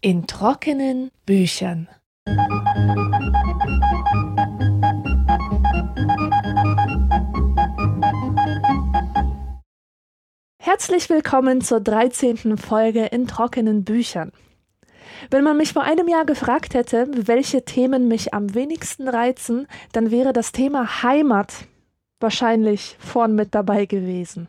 In trockenen Büchern. Herzlich willkommen zur 13. Folge in trockenen Büchern. Wenn man mich vor einem Jahr gefragt hätte, welche Themen mich am wenigsten reizen, dann wäre das Thema Heimat wahrscheinlich vorn mit dabei gewesen.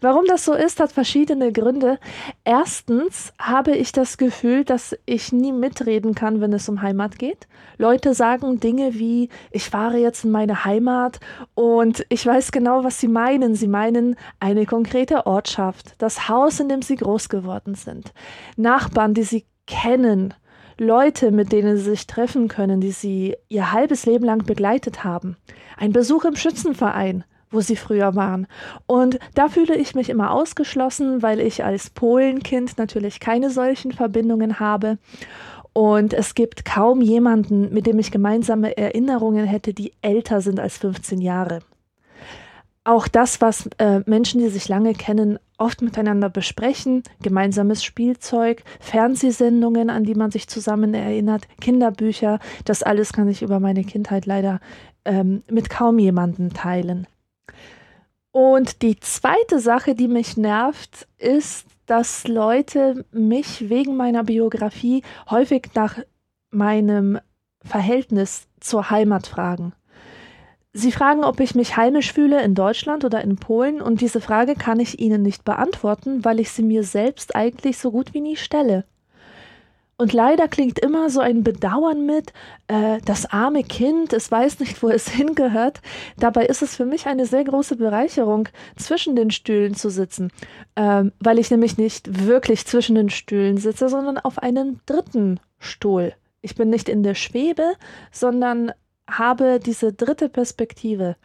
Warum das so ist, hat verschiedene Gründe. Erstens habe ich das Gefühl, dass ich nie mitreden kann, wenn es um Heimat geht. Leute sagen Dinge wie, ich fahre jetzt in meine Heimat und ich weiß genau, was sie meinen. Sie meinen eine konkrete Ortschaft, das Haus, in dem sie groß geworden sind, Nachbarn, die sie kennen, Leute, mit denen sie sich treffen können, die sie ihr halbes Leben lang begleitet haben, ein Besuch im Schützenverein, wo sie früher waren. Und da fühle ich mich immer ausgeschlossen, weil ich als Polenkind natürlich keine solchen Verbindungen habe. Und es gibt kaum jemanden, mit dem ich gemeinsame Erinnerungen hätte, die älter sind als 15 Jahre. Auch das, was äh, Menschen, die sich lange kennen, oft miteinander besprechen, gemeinsames Spielzeug, Fernsehsendungen, an die man sich zusammen erinnert, Kinderbücher, das alles kann ich über meine Kindheit leider ähm, mit kaum jemandem teilen. Und die zweite Sache, die mich nervt, ist, dass Leute mich wegen meiner Biografie häufig nach meinem Verhältnis zur Heimat fragen. Sie fragen, ob ich mich heimisch fühle in Deutschland oder in Polen, und diese Frage kann ich Ihnen nicht beantworten, weil ich sie mir selbst eigentlich so gut wie nie stelle. Und leider klingt immer so ein Bedauern mit, äh, das arme Kind, es weiß nicht, wo es hingehört. Dabei ist es für mich eine sehr große Bereicherung, zwischen den Stühlen zu sitzen, ähm, weil ich nämlich nicht wirklich zwischen den Stühlen sitze, sondern auf einem dritten Stuhl. Ich bin nicht in der Schwebe, sondern habe diese dritte Perspektive.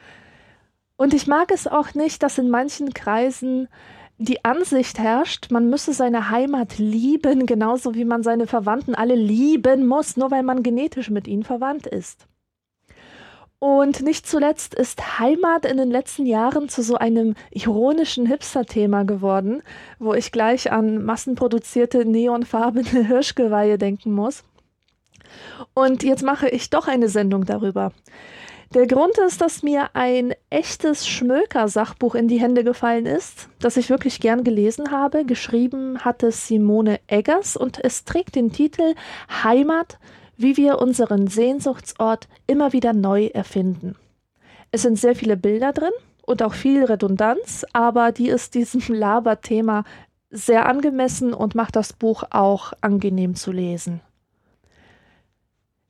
Und ich mag es auch nicht, dass in manchen Kreisen die Ansicht herrscht, man müsse seine Heimat lieben, genauso wie man seine Verwandten alle lieben muss, nur weil man genetisch mit ihnen verwandt ist. Und nicht zuletzt ist Heimat in den letzten Jahren zu so einem ironischen Hipster-Thema geworden, wo ich gleich an massenproduzierte neonfarbene Hirschgeweihe denken muss. Und jetzt mache ich doch eine Sendung darüber. Der Grund ist, dass mir ein echtes Schmöker-Sachbuch in die Hände gefallen ist, das ich wirklich gern gelesen habe. Geschrieben hatte Simone Eggers und es trägt den Titel Heimat, wie wir unseren Sehnsuchtsort immer wieder neu erfinden. Es sind sehr viele Bilder drin und auch viel Redundanz, aber die ist diesem Laberthema sehr angemessen und macht das Buch auch angenehm zu lesen.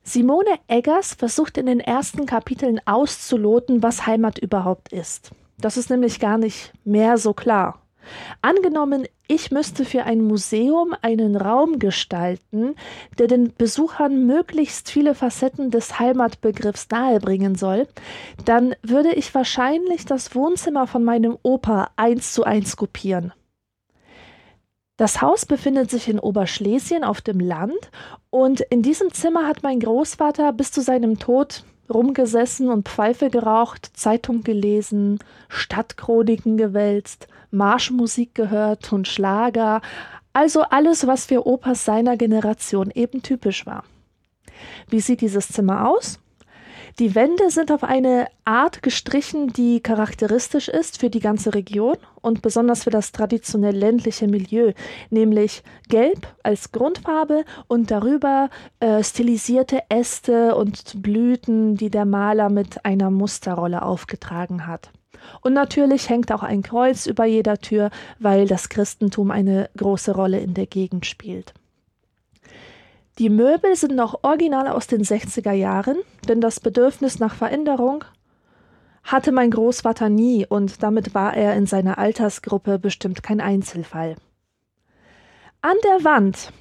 Simone Eggers versucht in den ersten Kapiteln auszuloten, was Heimat überhaupt ist. Das ist nämlich gar nicht mehr so klar. Angenommen, ich müsste für ein Museum einen Raum gestalten, der den Besuchern möglichst viele Facetten des Heimatbegriffs nahebringen soll, dann würde ich wahrscheinlich das Wohnzimmer von meinem Opa eins zu eins kopieren. Das Haus befindet sich in Oberschlesien auf dem Land und in diesem Zimmer hat mein Großvater bis zu seinem Tod rumgesessen und Pfeife geraucht, Zeitung gelesen, Stadtchroniken gewälzt, Marschmusik gehört und Schlager, also alles, was für Opas seiner Generation eben typisch war. Wie sieht dieses Zimmer aus? Die Wände sind auf eine Art gestrichen, die charakteristisch ist für die ganze Region und besonders für das traditionell ländliche Milieu, nämlich gelb als Grundfarbe und darüber äh, stilisierte Äste und Blüten, die der Maler mit einer Musterrolle aufgetragen hat. Und natürlich hängt auch ein Kreuz über jeder Tür, weil das Christentum eine große Rolle in der Gegend spielt. Die Möbel sind noch original aus den 60er Jahren, denn das Bedürfnis nach Veränderung hatte mein Großvater nie und damit war er in seiner Altersgruppe bestimmt kein Einzelfall. An der Wand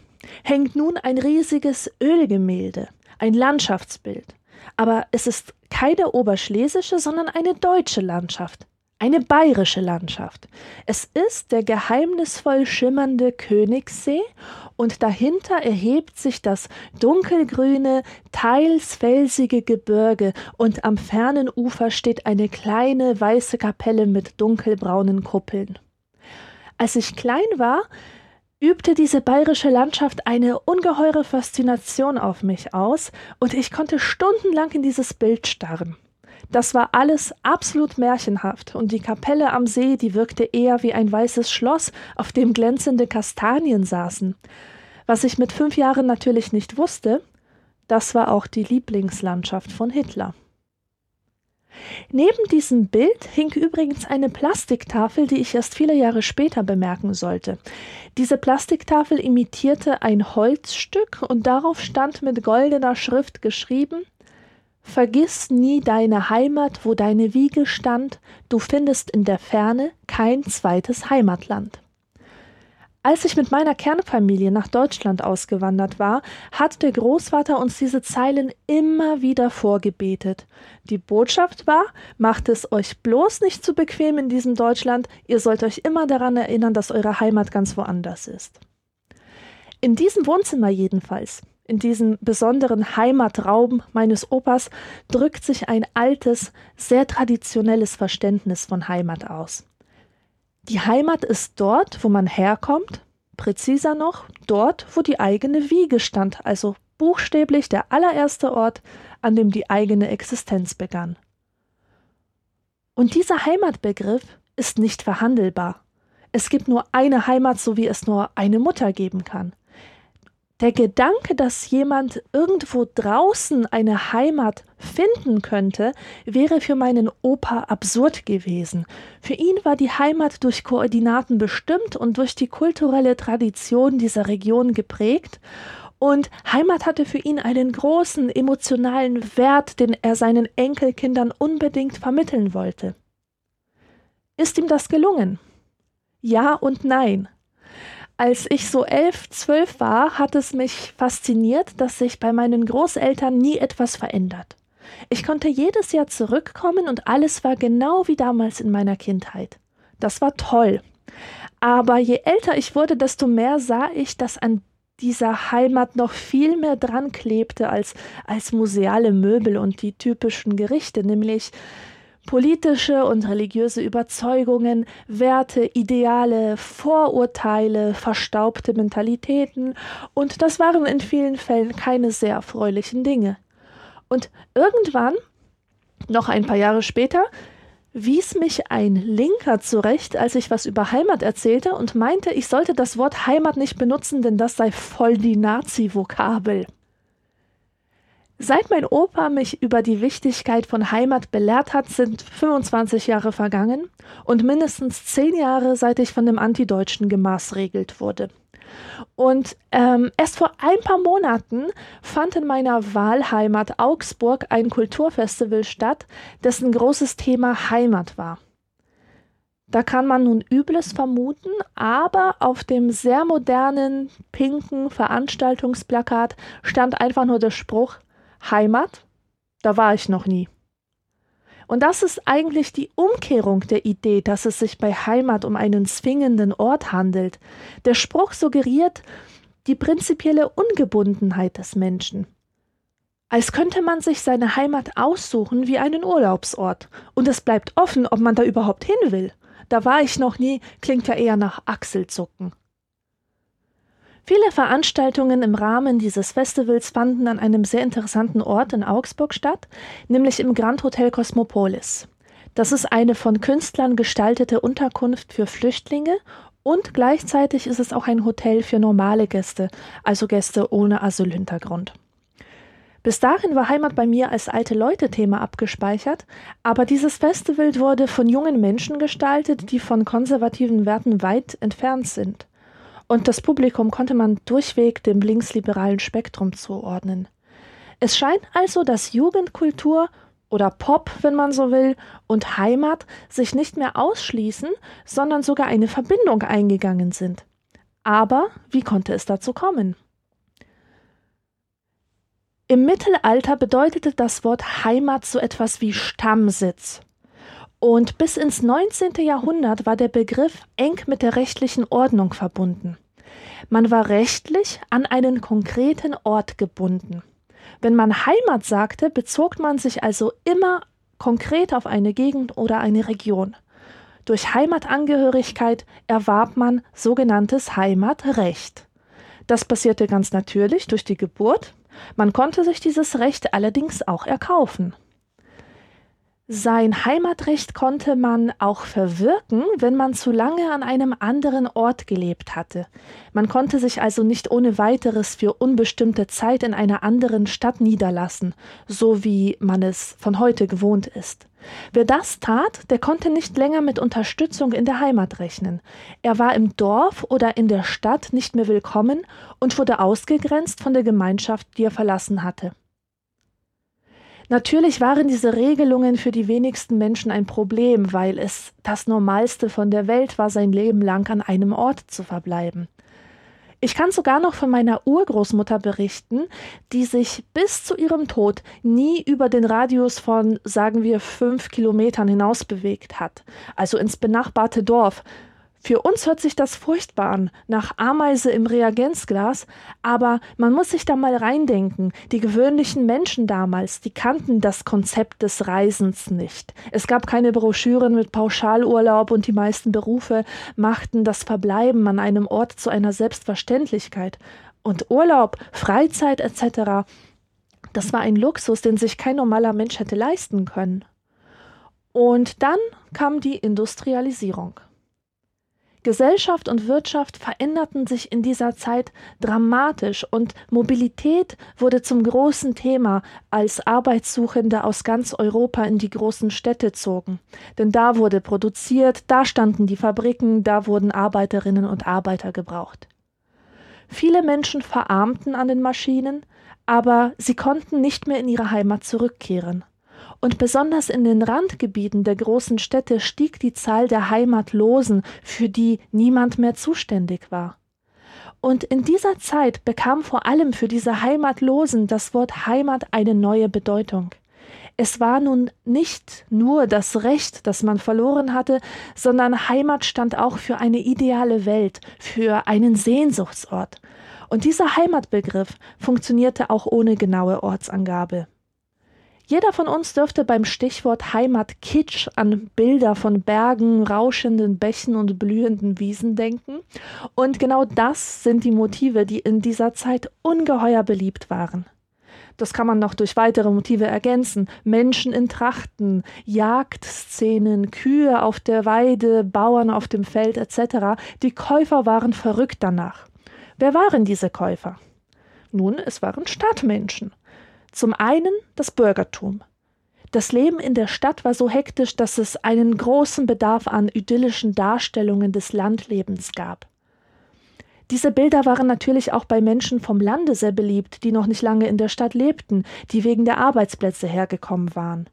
hängt nun ein riesiges Ölgemälde, ein Landschaftsbild. Aber es ist keine oberschlesische, sondern eine deutsche Landschaft. Eine bayerische Landschaft. Es ist der geheimnisvoll schimmernde Königssee und dahinter erhebt sich das dunkelgrüne, teils felsige Gebirge und am fernen Ufer steht eine kleine weiße Kapelle mit dunkelbraunen Kuppeln. Als ich klein war, übte diese bayerische Landschaft eine ungeheure Faszination auf mich aus und ich konnte stundenlang in dieses Bild starren. Das war alles absolut märchenhaft, und die Kapelle am See, die wirkte eher wie ein weißes Schloss, auf dem glänzende Kastanien saßen. Was ich mit fünf Jahren natürlich nicht wusste, das war auch die Lieblingslandschaft von Hitler. Neben diesem Bild hing übrigens eine Plastiktafel, die ich erst viele Jahre später bemerken sollte. Diese Plastiktafel imitierte ein Holzstück und darauf stand mit goldener Schrift geschrieben Vergiss nie deine Heimat, wo deine Wiege stand, du findest in der Ferne kein zweites Heimatland. Als ich mit meiner Kernfamilie nach Deutschland ausgewandert war, hat der Großvater uns diese Zeilen immer wieder vorgebetet. Die Botschaft war, macht es euch bloß nicht zu bequem in diesem Deutschland, ihr sollt euch immer daran erinnern, dass eure Heimat ganz woanders ist. In diesem Wohnzimmer jedenfalls in diesem besonderen Heimatraum meines Opas drückt sich ein altes, sehr traditionelles Verständnis von Heimat aus. Die Heimat ist dort, wo man herkommt, präziser noch, dort, wo die eigene Wiege stand, also buchstäblich der allererste Ort, an dem die eigene Existenz begann. Und dieser Heimatbegriff ist nicht verhandelbar. Es gibt nur eine Heimat, so wie es nur eine Mutter geben kann. Der Gedanke, dass jemand irgendwo draußen eine Heimat finden könnte, wäre für meinen Opa absurd gewesen. Für ihn war die Heimat durch Koordinaten bestimmt und durch die kulturelle Tradition dieser Region geprägt, und Heimat hatte für ihn einen großen emotionalen Wert, den er seinen Enkelkindern unbedingt vermitteln wollte. Ist ihm das gelungen? Ja und nein. Als ich so elf, zwölf war, hat es mich fasziniert, dass sich bei meinen Großeltern nie etwas verändert. Ich konnte jedes Jahr zurückkommen und alles war genau wie damals in meiner Kindheit. Das war toll. Aber je älter ich wurde, desto mehr sah ich, dass an dieser Heimat noch viel mehr dran klebte als, als museale Möbel und die typischen Gerichte, nämlich Politische und religiöse Überzeugungen, Werte, Ideale, Vorurteile, verstaubte Mentalitäten, und das waren in vielen Fällen keine sehr erfreulichen Dinge. Und irgendwann, noch ein paar Jahre später, wies mich ein Linker zurecht, als ich was über Heimat erzählte und meinte, ich sollte das Wort Heimat nicht benutzen, denn das sei voll die Nazi-Vokabel. Seit mein Opa mich über die Wichtigkeit von Heimat belehrt hat, sind 25 Jahre vergangen und mindestens 10 Jahre, seit ich von dem Antideutschen gemaßregelt wurde. Und ähm, erst vor ein paar Monaten fand in meiner Wahlheimat Augsburg ein Kulturfestival statt, dessen großes Thema Heimat war. Da kann man nun Übles vermuten, aber auf dem sehr modernen, pinken Veranstaltungsplakat stand einfach nur der Spruch Heimat, da war ich noch nie. Und das ist eigentlich die Umkehrung der Idee, dass es sich bei Heimat um einen zwingenden Ort handelt. Der Spruch suggeriert die prinzipielle Ungebundenheit des Menschen. Als könnte man sich seine Heimat aussuchen wie einen Urlaubsort, und es bleibt offen, ob man da überhaupt hin will. Da war ich noch nie, klingt ja eher nach Achselzucken. Viele Veranstaltungen im Rahmen dieses Festivals fanden an einem sehr interessanten Ort in Augsburg statt, nämlich im Grand Hotel Cosmopolis. Das ist eine von Künstlern gestaltete Unterkunft für Flüchtlinge und gleichzeitig ist es auch ein Hotel für normale Gäste, also Gäste ohne Asylhintergrund. Bis dahin war Heimat bei mir als alte Leute-Thema abgespeichert, aber dieses Festival wurde von jungen Menschen gestaltet, die von konservativen Werten weit entfernt sind und das Publikum konnte man durchweg dem linksliberalen Spektrum zuordnen. Es scheint also, dass Jugendkultur oder Pop, wenn man so will, und Heimat sich nicht mehr ausschließen, sondern sogar eine Verbindung eingegangen sind. Aber wie konnte es dazu kommen? Im Mittelalter bedeutete das Wort Heimat so etwas wie Stammsitz Und bis ins 19. Jahrhundert war der Begriff eng mit der rechtlichen Ordnung verbunden. Man war rechtlich an einen konkreten Ort gebunden. Wenn man Heimat sagte, bezog man sich also immer konkret auf eine Gegend oder eine Region. Durch Heimatangehörigkeit erwarb man sogenanntes Heimatrecht. Das passierte ganz natürlich durch die Geburt. Man konnte sich dieses Recht allerdings auch erkaufen. Sein Heimatrecht konnte man auch verwirken, wenn man zu lange an einem anderen Ort gelebt hatte. Man konnte sich also nicht ohne weiteres für unbestimmte Zeit in einer anderen Stadt niederlassen, so wie man es von heute gewohnt ist. Wer das tat, der konnte nicht länger mit Unterstützung in der Heimat rechnen. Er war im Dorf oder in der Stadt nicht mehr willkommen und wurde ausgegrenzt von der Gemeinschaft, die er verlassen hatte. Natürlich waren diese Regelungen für die wenigsten Menschen ein Problem, weil es das Normalste von der Welt war, sein Leben lang an einem Ort zu verbleiben. Ich kann sogar noch von meiner Urgroßmutter berichten, die sich bis zu ihrem Tod nie über den Radius von, sagen wir, fünf Kilometern hinaus bewegt hat, also ins benachbarte Dorf, für uns hört sich das furchtbar an, nach Ameise im Reagenzglas, aber man muss sich da mal reindenken. Die gewöhnlichen Menschen damals, die kannten das Konzept des Reisens nicht. Es gab keine Broschüren mit Pauschalurlaub und die meisten Berufe machten das Verbleiben an einem Ort zu einer Selbstverständlichkeit. Und Urlaub, Freizeit etc., das war ein Luxus, den sich kein normaler Mensch hätte leisten können. Und dann kam die Industrialisierung. Gesellschaft und Wirtschaft veränderten sich in dieser Zeit dramatisch und Mobilität wurde zum großen Thema, als Arbeitssuchende aus ganz Europa in die großen Städte zogen. Denn da wurde produziert, da standen die Fabriken, da wurden Arbeiterinnen und Arbeiter gebraucht. Viele Menschen verarmten an den Maschinen, aber sie konnten nicht mehr in ihre Heimat zurückkehren und besonders in den Randgebieten der großen Städte stieg die Zahl der Heimatlosen, für die niemand mehr zuständig war. Und in dieser Zeit bekam vor allem für diese Heimatlosen das Wort Heimat eine neue Bedeutung. Es war nun nicht nur das Recht, das man verloren hatte, sondern Heimat stand auch für eine ideale Welt, für einen Sehnsuchtsort. Und dieser Heimatbegriff funktionierte auch ohne genaue Ortsangabe. Jeder von uns dürfte beim Stichwort Heimat Kitsch an Bilder von Bergen, rauschenden Bächen und blühenden Wiesen denken. Und genau das sind die Motive, die in dieser Zeit ungeheuer beliebt waren. Das kann man noch durch weitere Motive ergänzen. Menschen in Trachten, Jagdszenen, Kühe auf der Weide, Bauern auf dem Feld etc. Die Käufer waren verrückt danach. Wer waren diese Käufer? Nun, es waren Stadtmenschen. Zum einen das Bürgertum. Das Leben in der Stadt war so hektisch, dass es einen großen Bedarf an idyllischen Darstellungen des Landlebens gab. Diese Bilder waren natürlich auch bei Menschen vom Lande sehr beliebt, die noch nicht lange in der Stadt lebten, die wegen der Arbeitsplätze hergekommen waren.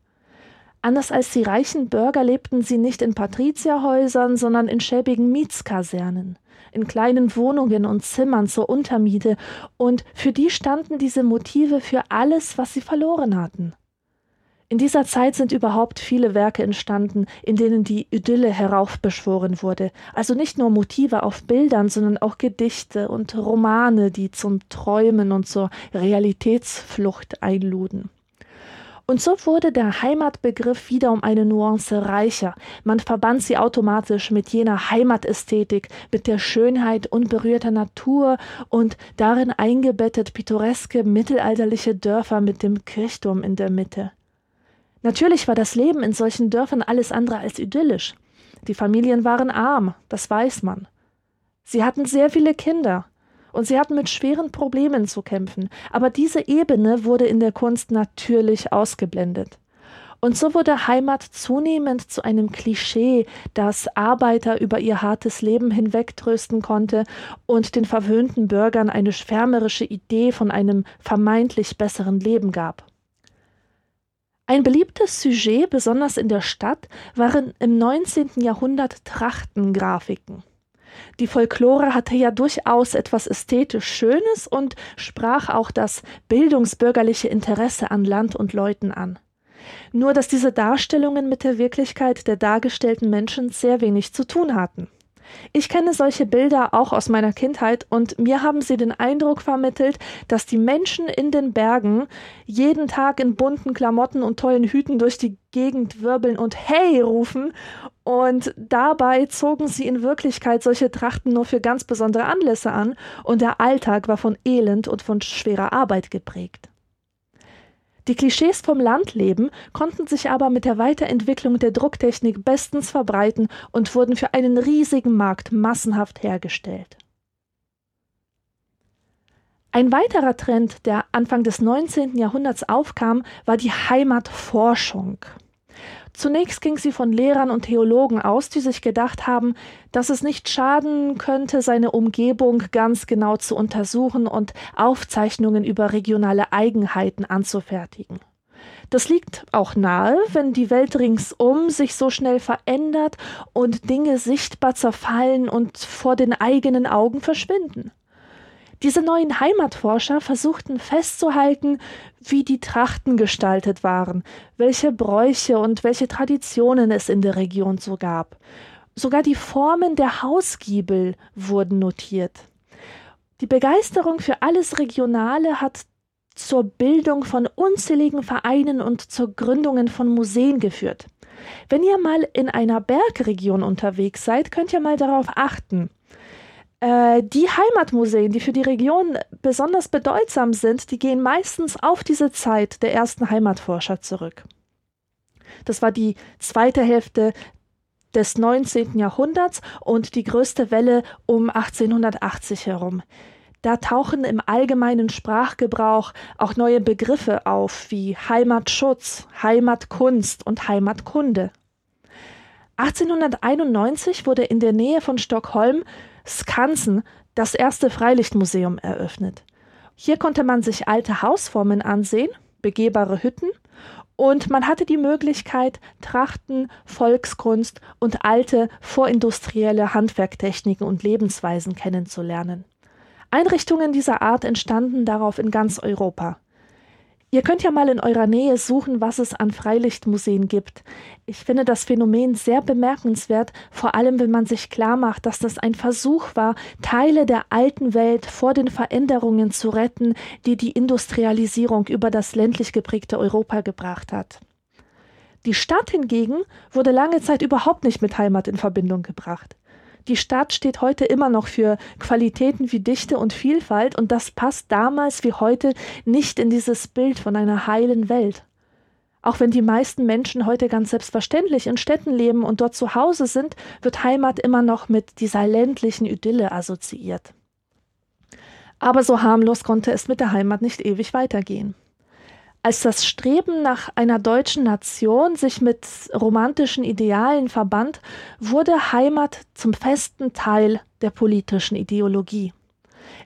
Anders als die reichen Bürger lebten sie nicht in Patrizierhäusern, sondern in schäbigen Mietskasernen in kleinen Wohnungen und Zimmern zur Untermiete, und für die standen diese Motive für alles, was sie verloren hatten. In dieser Zeit sind überhaupt viele Werke entstanden, in denen die Idylle heraufbeschworen wurde, also nicht nur Motive auf Bildern, sondern auch Gedichte und Romane, die zum Träumen und zur Realitätsflucht einluden. Und so wurde der Heimatbegriff wieder um eine Nuance reicher. Man verband sie automatisch mit jener Heimatästhetik, mit der Schönheit unberührter Natur und darin eingebettet pittoreske mittelalterliche Dörfer mit dem Kirchturm in der Mitte. Natürlich war das Leben in solchen Dörfern alles andere als idyllisch. Die Familien waren arm, das weiß man. Sie hatten sehr viele Kinder, und sie hatten mit schweren Problemen zu kämpfen, aber diese Ebene wurde in der Kunst natürlich ausgeblendet. Und so wurde Heimat zunehmend zu einem Klischee, das Arbeiter über ihr hartes Leben hinwegtrösten konnte und den verwöhnten Bürgern eine schwärmerische Idee von einem vermeintlich besseren Leben gab. Ein beliebtes Sujet, besonders in der Stadt, waren im 19. Jahrhundert Trachtengrafiken. Die Folklore hatte ja durchaus etwas ästhetisch Schönes und sprach auch das bildungsbürgerliche Interesse an Land und Leuten an. Nur dass diese Darstellungen mit der Wirklichkeit der dargestellten Menschen sehr wenig zu tun hatten. Ich kenne solche Bilder auch aus meiner Kindheit und mir haben sie den Eindruck vermittelt, dass die Menschen in den Bergen jeden Tag in bunten Klamotten und tollen Hüten durch die Gegend wirbeln und Hey rufen und dabei zogen sie in Wirklichkeit solche Trachten nur für ganz besondere Anlässe an und der Alltag war von Elend und von schwerer Arbeit geprägt. Die Klischees vom Landleben konnten sich aber mit der Weiterentwicklung der Drucktechnik bestens verbreiten und wurden für einen riesigen Markt massenhaft hergestellt. Ein weiterer Trend, der Anfang des 19. Jahrhunderts aufkam, war die Heimatforschung. Zunächst ging sie von Lehrern und Theologen aus, die sich gedacht haben, dass es nicht schaden könnte, seine Umgebung ganz genau zu untersuchen und Aufzeichnungen über regionale Eigenheiten anzufertigen. Das liegt auch nahe, wenn die Welt ringsum sich so schnell verändert und Dinge sichtbar zerfallen und vor den eigenen Augen verschwinden. Diese neuen Heimatforscher versuchten festzuhalten, wie die Trachten gestaltet waren, welche Bräuche und welche Traditionen es in der Region so gab. Sogar die Formen der Hausgiebel wurden notiert. Die Begeisterung für alles Regionale hat zur Bildung von unzähligen Vereinen und zur Gründungen von Museen geführt. Wenn ihr mal in einer Bergregion unterwegs seid, könnt ihr mal darauf achten. Äh, die Heimatmuseen, die für die Region besonders bedeutsam sind, die gehen meistens auf diese Zeit der ersten Heimatforscher zurück. Das war die zweite Hälfte des 19. Jahrhunderts und die größte Welle um 1880 herum. Da tauchen im allgemeinen Sprachgebrauch auch neue Begriffe auf wie Heimatschutz, Heimatkunst und Heimatkunde. 1891 wurde in der Nähe von Stockholm Skansen das erste Freilichtmuseum eröffnet. Hier konnte man sich alte Hausformen ansehen, begehbare Hütten und man hatte die Möglichkeit, Trachten, Volkskunst und alte vorindustrielle Handwerktechniken und Lebensweisen kennenzulernen. Einrichtungen dieser Art entstanden darauf in ganz Europa. Ihr könnt ja mal in eurer Nähe suchen, was es an Freilichtmuseen gibt. Ich finde das Phänomen sehr bemerkenswert, vor allem wenn man sich klar macht, dass das ein Versuch war, Teile der alten Welt vor den Veränderungen zu retten, die die Industrialisierung über das ländlich geprägte Europa gebracht hat. Die Stadt hingegen wurde lange Zeit überhaupt nicht mit Heimat in Verbindung gebracht. Die Stadt steht heute immer noch für Qualitäten wie Dichte und Vielfalt und das passt damals wie heute nicht in dieses Bild von einer heilen Welt. Auch wenn die meisten Menschen heute ganz selbstverständlich in Städten leben und dort zu Hause sind, wird Heimat immer noch mit dieser ländlichen Idylle assoziiert. Aber so harmlos konnte es mit der Heimat nicht ewig weitergehen. Als das Streben nach einer deutschen Nation sich mit romantischen Idealen verband, wurde Heimat zum festen Teil der politischen Ideologie.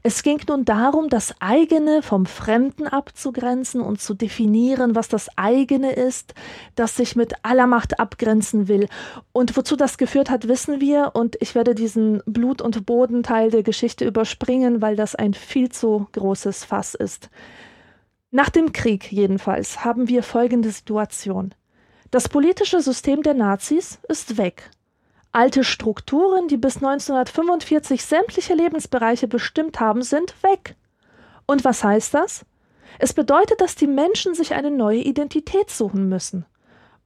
Es ging nun darum, das eigene vom Fremden abzugrenzen und zu definieren, was das eigene ist, das sich mit aller Macht abgrenzen will. Und wozu das geführt hat, wissen wir, und ich werde diesen Blut- und Bodenteil der Geschichte überspringen, weil das ein viel zu großes Fass ist. Nach dem Krieg jedenfalls haben wir folgende Situation. Das politische System der Nazis ist weg. Alte Strukturen, die bis 1945 sämtliche Lebensbereiche bestimmt haben, sind weg. Und was heißt das? Es bedeutet, dass die Menschen sich eine neue Identität suchen müssen.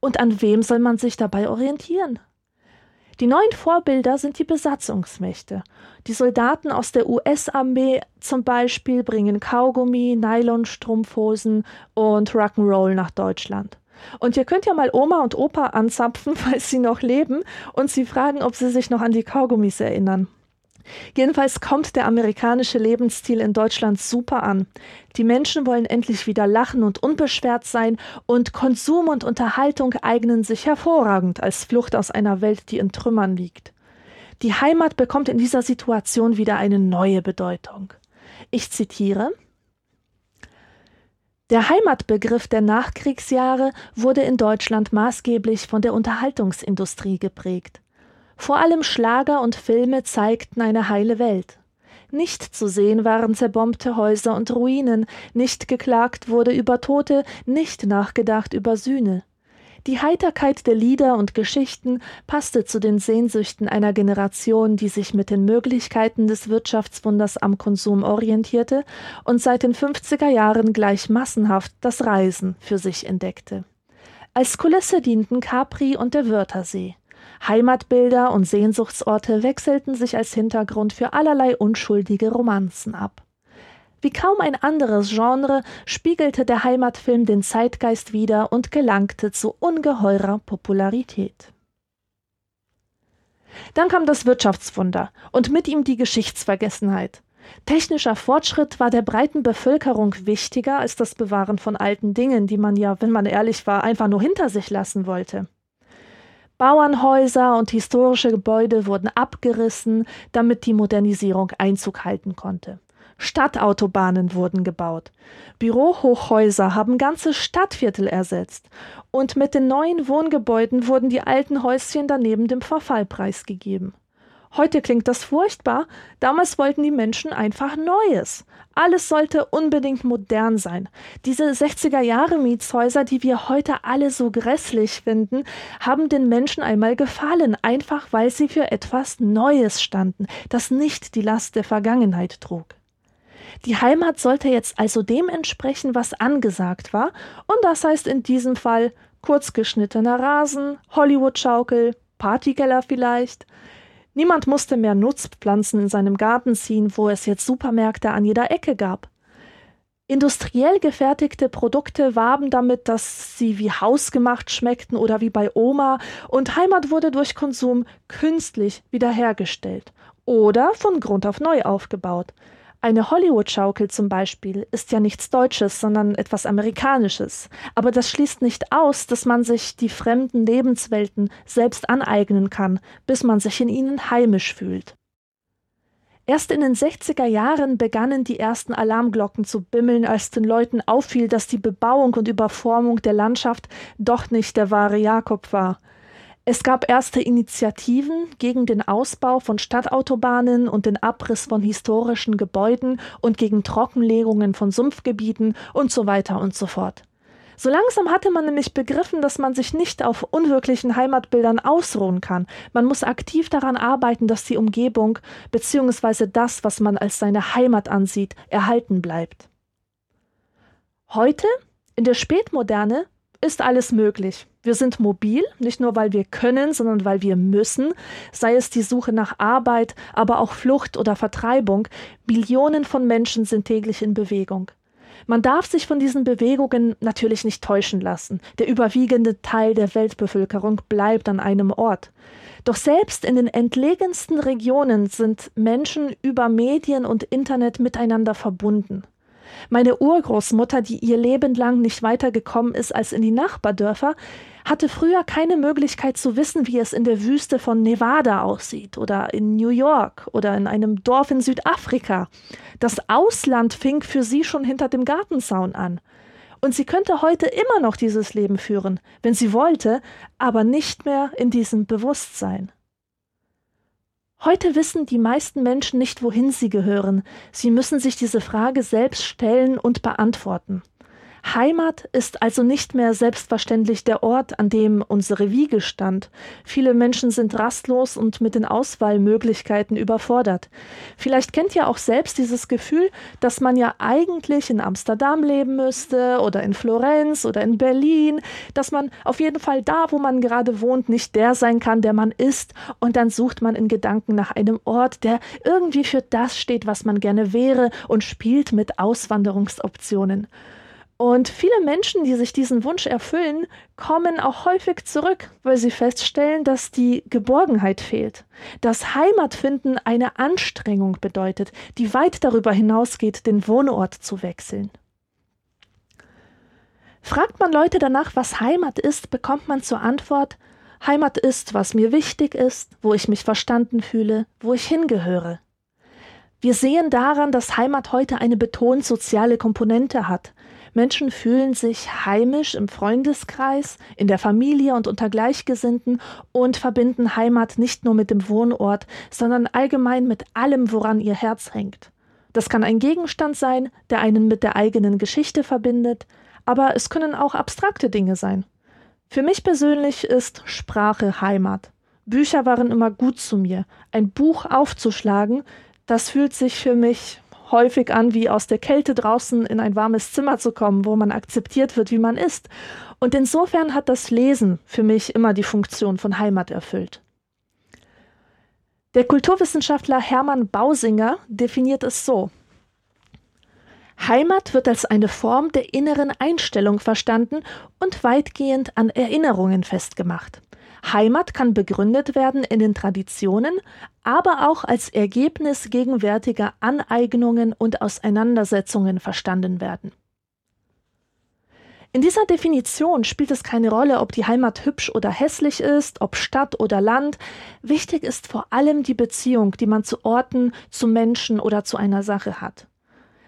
Und an wem soll man sich dabei orientieren? Die neuen Vorbilder sind die Besatzungsmächte. Die Soldaten aus der US-Armee zum Beispiel bringen Kaugummi, Nylonstrumpfhosen und Rock'n'Roll nach Deutschland. Und ihr könnt ja mal Oma und Opa anzapfen, falls sie noch leben, und sie fragen, ob sie sich noch an die Kaugummis erinnern. Jedenfalls kommt der amerikanische Lebensstil in Deutschland super an. Die Menschen wollen endlich wieder lachen und unbeschwert sein, und Konsum und Unterhaltung eignen sich hervorragend als Flucht aus einer Welt, die in Trümmern liegt. Die Heimat bekommt in dieser Situation wieder eine neue Bedeutung. Ich zitiere Der Heimatbegriff der Nachkriegsjahre wurde in Deutschland maßgeblich von der Unterhaltungsindustrie geprägt. Vor allem Schlager und Filme zeigten eine heile Welt. Nicht zu sehen waren zerbombte Häuser und Ruinen, nicht geklagt wurde über Tote, nicht nachgedacht über Sühne. Die Heiterkeit der Lieder und Geschichten passte zu den Sehnsüchten einer Generation, die sich mit den Möglichkeiten des Wirtschaftswunders am Konsum orientierte und seit den 50er Jahren gleich massenhaft das Reisen für sich entdeckte. Als Kulisse dienten Capri und der Wörthersee. Heimatbilder und Sehnsuchtsorte wechselten sich als Hintergrund für allerlei unschuldige Romanzen ab. Wie kaum ein anderes Genre spiegelte der Heimatfilm den Zeitgeist wider und gelangte zu ungeheurer Popularität. Dann kam das Wirtschaftswunder und mit ihm die Geschichtsvergessenheit. Technischer Fortschritt war der breiten Bevölkerung wichtiger als das Bewahren von alten Dingen, die man ja, wenn man ehrlich war, einfach nur hinter sich lassen wollte. Bauernhäuser und historische Gebäude wurden abgerissen, damit die Modernisierung Einzug halten konnte. Stadtautobahnen wurden gebaut. Bürohochhäuser haben ganze Stadtviertel ersetzt. Und mit den neuen Wohngebäuden wurden die alten Häuschen daneben dem Verfall preisgegeben. Heute klingt das furchtbar, damals wollten die Menschen einfach Neues. Alles sollte unbedingt modern sein. Diese 60er Jahre Mietshäuser, die wir heute alle so grässlich finden, haben den Menschen einmal gefallen, einfach weil sie für etwas Neues standen, das nicht die Last der Vergangenheit trug. Die Heimat sollte jetzt also dem entsprechen, was angesagt war, und das heißt in diesem Fall kurzgeschnittener Rasen, Hollywood-Schaukel, Partykeller vielleicht, Niemand musste mehr Nutzpflanzen in seinem Garten ziehen, wo es jetzt Supermärkte an jeder Ecke gab. Industriell gefertigte Produkte warben damit, dass sie wie hausgemacht schmeckten oder wie bei Oma, und Heimat wurde durch Konsum künstlich wiederhergestellt oder von Grund auf neu aufgebaut. Eine Hollywood-Schaukel zum Beispiel ist ja nichts Deutsches, sondern etwas Amerikanisches. Aber das schließt nicht aus, dass man sich die fremden Lebenswelten selbst aneignen kann, bis man sich in ihnen heimisch fühlt. Erst in den 60er Jahren begannen die ersten Alarmglocken zu bimmeln, als den Leuten auffiel, dass die Bebauung und Überformung der Landschaft doch nicht der wahre Jakob war. Es gab erste Initiativen gegen den Ausbau von Stadtautobahnen und den Abriss von historischen Gebäuden und gegen Trockenlegungen von Sumpfgebieten und so weiter und so fort. So langsam hatte man nämlich begriffen, dass man sich nicht auf unwirklichen Heimatbildern ausruhen kann. Man muss aktiv daran arbeiten, dass die Umgebung bzw. das, was man als seine Heimat ansieht, erhalten bleibt. Heute, in der Spätmoderne, ist alles möglich. Wir sind mobil, nicht nur weil wir können, sondern weil wir müssen, sei es die Suche nach Arbeit, aber auch Flucht oder Vertreibung. Millionen von Menschen sind täglich in Bewegung. Man darf sich von diesen Bewegungen natürlich nicht täuschen lassen. Der überwiegende Teil der Weltbevölkerung bleibt an einem Ort. Doch selbst in den entlegensten Regionen sind Menschen über Medien und Internet miteinander verbunden. Meine Urgroßmutter, die ihr Leben lang nicht weitergekommen ist als in die Nachbardörfer, hatte früher keine Möglichkeit zu wissen, wie es in der Wüste von Nevada aussieht oder in New York oder in einem Dorf in Südafrika. Das Ausland fing für sie schon hinter dem Gartenzaun an. Und sie könnte heute immer noch dieses Leben führen, wenn sie wollte, aber nicht mehr in diesem Bewusstsein. Heute wissen die meisten Menschen nicht, wohin sie gehören. Sie müssen sich diese Frage selbst stellen und beantworten. Heimat ist also nicht mehr selbstverständlich der Ort, an dem unsere Wiege stand. Viele Menschen sind rastlos und mit den Auswahlmöglichkeiten überfordert. Vielleicht kennt ihr auch selbst dieses Gefühl, dass man ja eigentlich in Amsterdam leben müsste oder in Florenz oder in Berlin, dass man auf jeden Fall da, wo man gerade wohnt, nicht der sein kann, der man ist, und dann sucht man in Gedanken nach einem Ort, der irgendwie für das steht, was man gerne wäre und spielt mit Auswanderungsoptionen. Und viele Menschen, die sich diesen Wunsch erfüllen, kommen auch häufig zurück, weil sie feststellen, dass die Geborgenheit fehlt, dass Heimatfinden eine Anstrengung bedeutet, die weit darüber hinausgeht, den Wohnort zu wechseln. Fragt man Leute danach, was Heimat ist, bekommt man zur Antwort, Heimat ist, was mir wichtig ist, wo ich mich verstanden fühle, wo ich hingehöre. Wir sehen daran, dass Heimat heute eine betont soziale Komponente hat, Menschen fühlen sich heimisch im Freundeskreis, in der Familie und unter Gleichgesinnten und verbinden Heimat nicht nur mit dem Wohnort, sondern allgemein mit allem, woran ihr Herz hängt. Das kann ein Gegenstand sein, der einen mit der eigenen Geschichte verbindet, aber es können auch abstrakte Dinge sein. Für mich persönlich ist Sprache Heimat. Bücher waren immer gut zu mir. Ein Buch aufzuschlagen, das fühlt sich für mich häufig an, wie aus der Kälte draußen in ein warmes Zimmer zu kommen, wo man akzeptiert wird, wie man ist. Und insofern hat das Lesen für mich immer die Funktion von Heimat erfüllt. Der Kulturwissenschaftler Hermann Bausinger definiert es so. Heimat wird als eine Form der inneren Einstellung verstanden und weitgehend an Erinnerungen festgemacht. Heimat kann begründet werden in den Traditionen, aber auch als Ergebnis gegenwärtiger Aneignungen und Auseinandersetzungen verstanden werden. In dieser Definition spielt es keine Rolle, ob die Heimat hübsch oder hässlich ist, ob Stadt oder Land. Wichtig ist vor allem die Beziehung, die man zu Orten, zu Menschen oder zu einer Sache hat.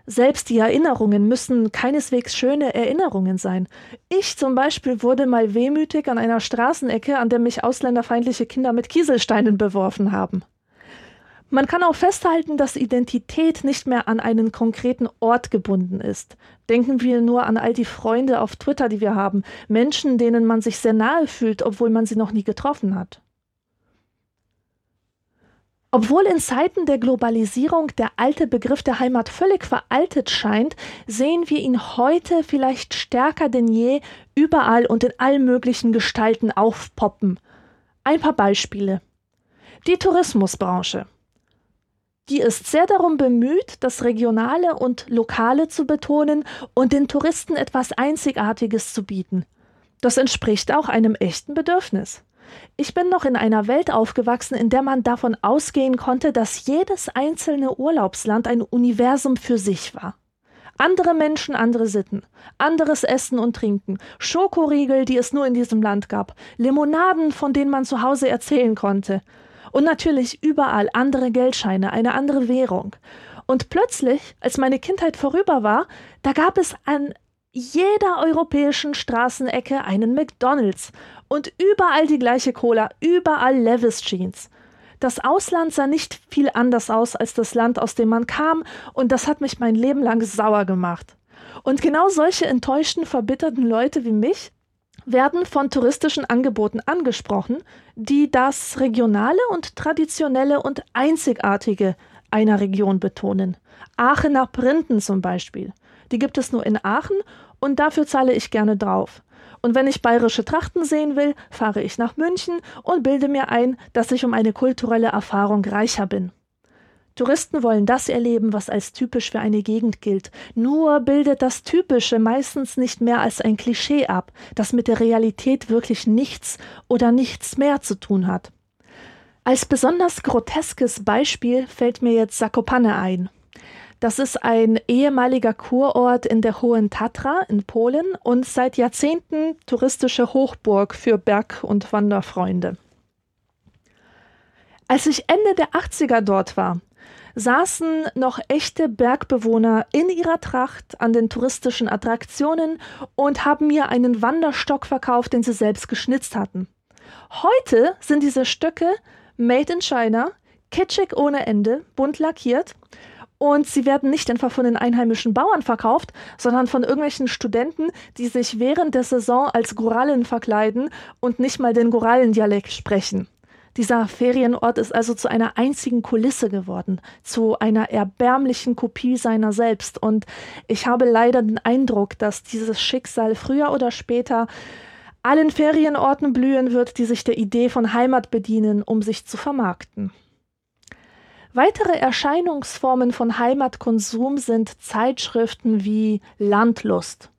Selbst die Erinnerungen müssen keineswegs schöne Erinnerungen sein. Ich zum Beispiel wurde mal wehmütig an einer Straßenecke, an der mich ausländerfeindliche Kinder mit Kieselsteinen beworfen haben. Man kann auch festhalten, dass Identität nicht mehr an einen konkreten Ort gebunden ist. Denken wir nur an all die Freunde auf Twitter, die wir haben, Menschen, denen man sich sehr nahe fühlt, obwohl man sie noch nie getroffen hat. Obwohl in Zeiten der Globalisierung der alte Begriff der Heimat völlig veraltet scheint, sehen wir ihn heute vielleicht stärker denn je überall und in allen möglichen Gestalten aufpoppen. Ein paar Beispiele. Die Tourismusbranche. Die ist sehr darum bemüht, das Regionale und Lokale zu betonen und den Touristen etwas Einzigartiges zu bieten. Das entspricht auch einem echten Bedürfnis. Ich bin noch in einer Welt aufgewachsen, in der man davon ausgehen konnte, dass jedes einzelne Urlaubsland ein Universum für sich war. Andere Menschen, andere Sitten, anderes Essen und Trinken, Schokoriegel, die es nur in diesem Land gab, Limonaden, von denen man zu Hause erzählen konnte. Und natürlich überall andere Geldscheine, eine andere Währung. Und plötzlich, als meine Kindheit vorüber war, da gab es an jeder europäischen Straßenecke einen McDonald's und überall die gleiche Cola, überall Levis Jeans. Das Ausland sah nicht viel anders aus als das Land, aus dem man kam, und das hat mich mein Leben lang sauer gemacht. Und genau solche enttäuschten, verbitterten Leute wie mich werden von touristischen Angeboten angesprochen, die das Regionale und Traditionelle und Einzigartige einer Region betonen. Aachener Printen zum Beispiel. Die gibt es nur in Aachen und dafür zahle ich gerne drauf. Und wenn ich bayerische Trachten sehen will, fahre ich nach München und bilde mir ein, dass ich um eine kulturelle Erfahrung reicher bin. Touristen wollen das erleben, was als typisch für eine Gegend gilt. Nur bildet das Typische meistens nicht mehr als ein Klischee ab, das mit der Realität wirklich nichts oder nichts mehr zu tun hat. Als besonders groteskes Beispiel fällt mir jetzt Zakopane ein. Das ist ein ehemaliger Kurort in der Hohen Tatra in Polen und seit Jahrzehnten touristische Hochburg für Berg- und Wanderfreunde. Als ich Ende der 80er dort war, saßen noch echte Bergbewohner in ihrer Tracht an den touristischen Attraktionen und haben mir einen Wanderstock verkauft, den sie selbst geschnitzt hatten. Heute sind diese Stöcke made in China, kitschig ohne Ende, bunt lackiert und sie werden nicht einfach von den einheimischen Bauern verkauft, sondern von irgendwelchen Studenten, die sich während der Saison als Gorallen verkleiden und nicht mal den Gorallendialekt sprechen. Dieser Ferienort ist also zu einer einzigen Kulisse geworden, zu einer erbärmlichen Kopie seiner selbst. Und ich habe leider den Eindruck, dass dieses Schicksal früher oder später allen Ferienorten blühen wird, die sich der Idee von Heimat bedienen, um sich zu vermarkten. Weitere Erscheinungsformen von Heimatkonsum sind Zeitschriften wie Landlust.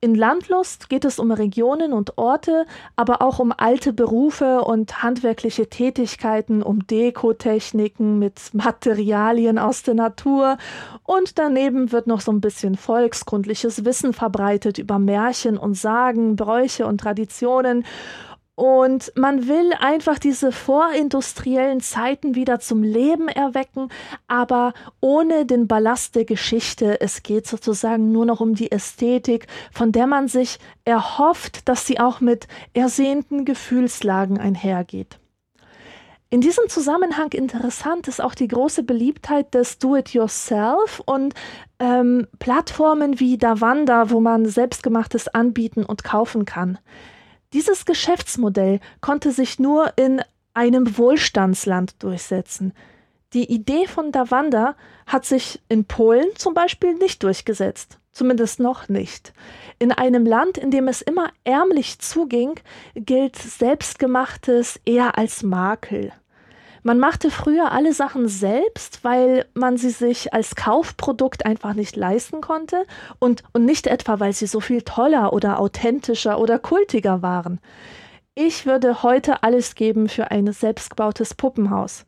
In Landlust geht es um Regionen und Orte, aber auch um alte Berufe und handwerkliche Tätigkeiten, um Dekotechniken mit Materialien aus der Natur und daneben wird noch so ein bisschen volkskundliches Wissen verbreitet über Märchen und Sagen, Bräuche und Traditionen und man will einfach diese vorindustriellen Zeiten wieder zum Leben erwecken, aber ohne den Ballast der Geschichte. Es geht sozusagen nur noch um die Ästhetik, von der man sich erhofft, dass sie auch mit ersehnten Gefühlslagen einhergeht. In diesem Zusammenhang interessant ist auch die große Beliebtheit des Do-it-yourself und ähm, Plattformen wie Davanda, wo man selbstgemachtes anbieten und kaufen kann. Dieses Geschäftsmodell konnte sich nur in einem Wohlstandsland durchsetzen. Die Idee von Davanda hat sich in Polen zum Beispiel nicht durchgesetzt. Zumindest noch nicht. In einem Land, in dem es immer ärmlich zuging, gilt Selbstgemachtes eher als Makel. Man machte früher alle Sachen selbst, weil man sie sich als Kaufprodukt einfach nicht leisten konnte und, und nicht etwa, weil sie so viel toller oder authentischer oder kultiger waren. Ich würde heute alles geben für ein selbstgebautes Puppenhaus.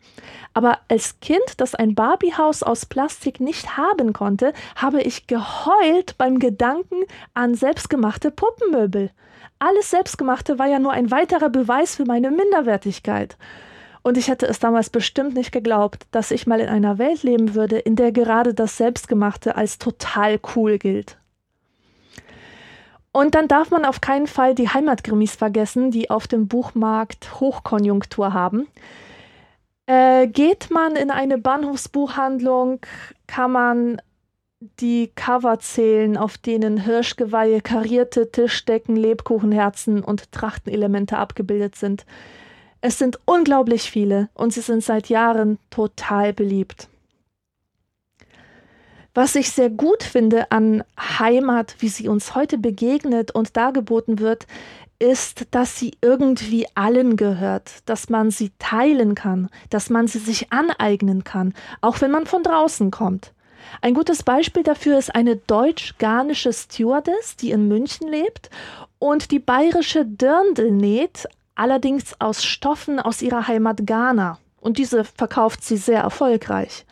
Aber als Kind, das ein Barbiehaus aus Plastik nicht haben konnte, habe ich geheult beim Gedanken an selbstgemachte Puppenmöbel. Alles Selbstgemachte war ja nur ein weiterer Beweis für meine Minderwertigkeit. Und ich hätte es damals bestimmt nicht geglaubt, dass ich mal in einer Welt leben würde, in der gerade das Selbstgemachte als total cool gilt. Und dann darf man auf keinen Fall die Heimatgrimmis vergessen, die auf dem Buchmarkt Hochkonjunktur haben. Äh, geht man in eine Bahnhofsbuchhandlung, kann man die Cover zählen, auf denen Hirschgeweihe, karierte Tischdecken, Lebkuchenherzen und Trachtenelemente abgebildet sind. Es sind unglaublich viele und sie sind seit Jahren total beliebt. Was ich sehr gut finde an Heimat, wie sie uns heute begegnet und dargeboten wird, ist, dass sie irgendwie allen gehört, dass man sie teilen kann, dass man sie sich aneignen kann, auch wenn man von draußen kommt. Ein gutes Beispiel dafür ist eine deutsch-ghanaische Stewardess, die in München lebt und die bayerische Dirndl näht, allerdings aus Stoffen aus ihrer Heimat Ghana. Und diese verkauft sie sehr erfolgreich.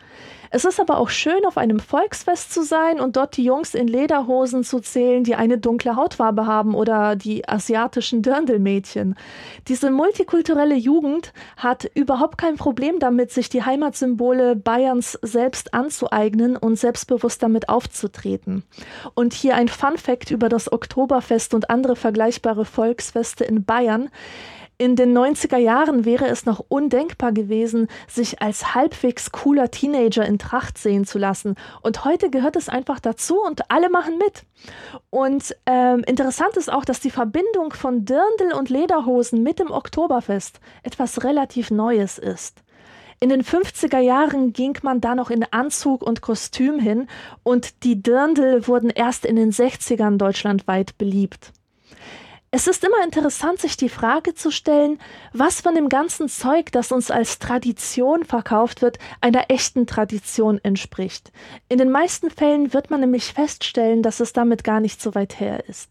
Es ist aber auch schön, auf einem Volksfest zu sein und dort die Jungs in Lederhosen zu zählen, die eine dunkle Hautfarbe haben oder die asiatischen Dirndlmädchen. Diese multikulturelle Jugend hat überhaupt kein Problem damit, sich die Heimatsymbole Bayerns selbst anzueignen und selbstbewusst damit aufzutreten. Und hier ein Fun Fact über das Oktoberfest und andere vergleichbare Volksfeste in Bayern. In den 90er Jahren wäre es noch undenkbar gewesen, sich als halbwegs cooler Teenager in Tracht sehen zu lassen. Und heute gehört es einfach dazu und alle machen mit. Und ähm, interessant ist auch, dass die Verbindung von Dirndl und Lederhosen mit dem Oktoberfest etwas relativ Neues ist. In den 50er Jahren ging man da noch in Anzug und Kostüm hin und die Dirndl wurden erst in den 60ern deutschlandweit beliebt. Es ist immer interessant, sich die Frage zu stellen, was von dem ganzen Zeug, das uns als Tradition verkauft wird, einer echten Tradition entspricht. In den meisten Fällen wird man nämlich feststellen, dass es damit gar nicht so weit her ist.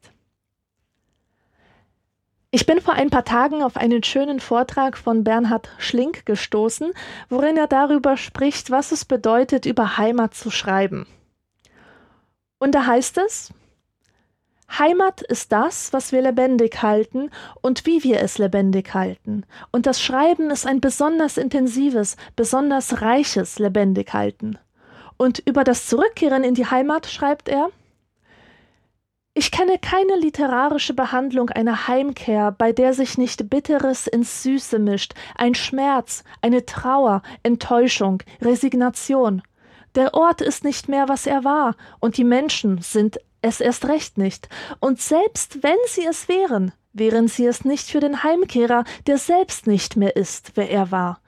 Ich bin vor ein paar Tagen auf einen schönen Vortrag von Bernhard Schlink gestoßen, worin er darüber spricht, was es bedeutet, über Heimat zu schreiben. Und da heißt es, Heimat ist das, was wir lebendig halten und wie wir es lebendig halten. Und das Schreiben ist ein besonders intensives, besonders reiches lebendig halten. Und über das Zurückkehren in die Heimat schreibt er Ich kenne keine literarische Behandlung einer Heimkehr, bei der sich nicht Bitteres ins Süße mischt, ein Schmerz, eine Trauer, Enttäuschung, Resignation. Der Ort ist nicht mehr, was er war, und die Menschen sind es erst recht nicht. Und selbst wenn sie es wären, wären sie es nicht für den Heimkehrer, der selbst nicht mehr ist, wer er war.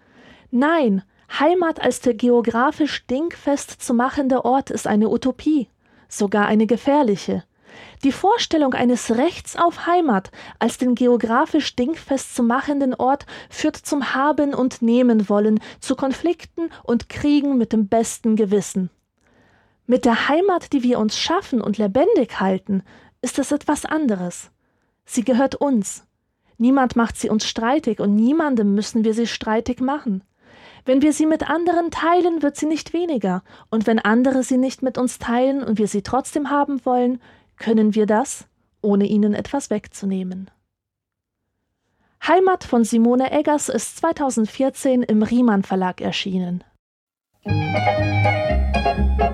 Nein, Heimat als der geografisch dingfest zu machende Ort ist eine Utopie, sogar eine gefährliche. Die Vorstellung eines Rechts auf Heimat als den geografisch dingfest zu machenden Ort führt zum Haben und Nehmen wollen, zu Konflikten und Kriegen mit dem besten Gewissen. Mit der Heimat, die wir uns schaffen und lebendig halten, ist es etwas anderes. Sie gehört uns. Niemand macht sie uns streitig und niemandem müssen wir sie streitig machen. Wenn wir sie mit anderen teilen, wird sie nicht weniger, und wenn andere sie nicht mit uns teilen und wir sie trotzdem haben wollen, können wir das, ohne ihnen etwas wegzunehmen. Heimat von Simone Eggers ist 2014 im Riemann Verlag erschienen. Thank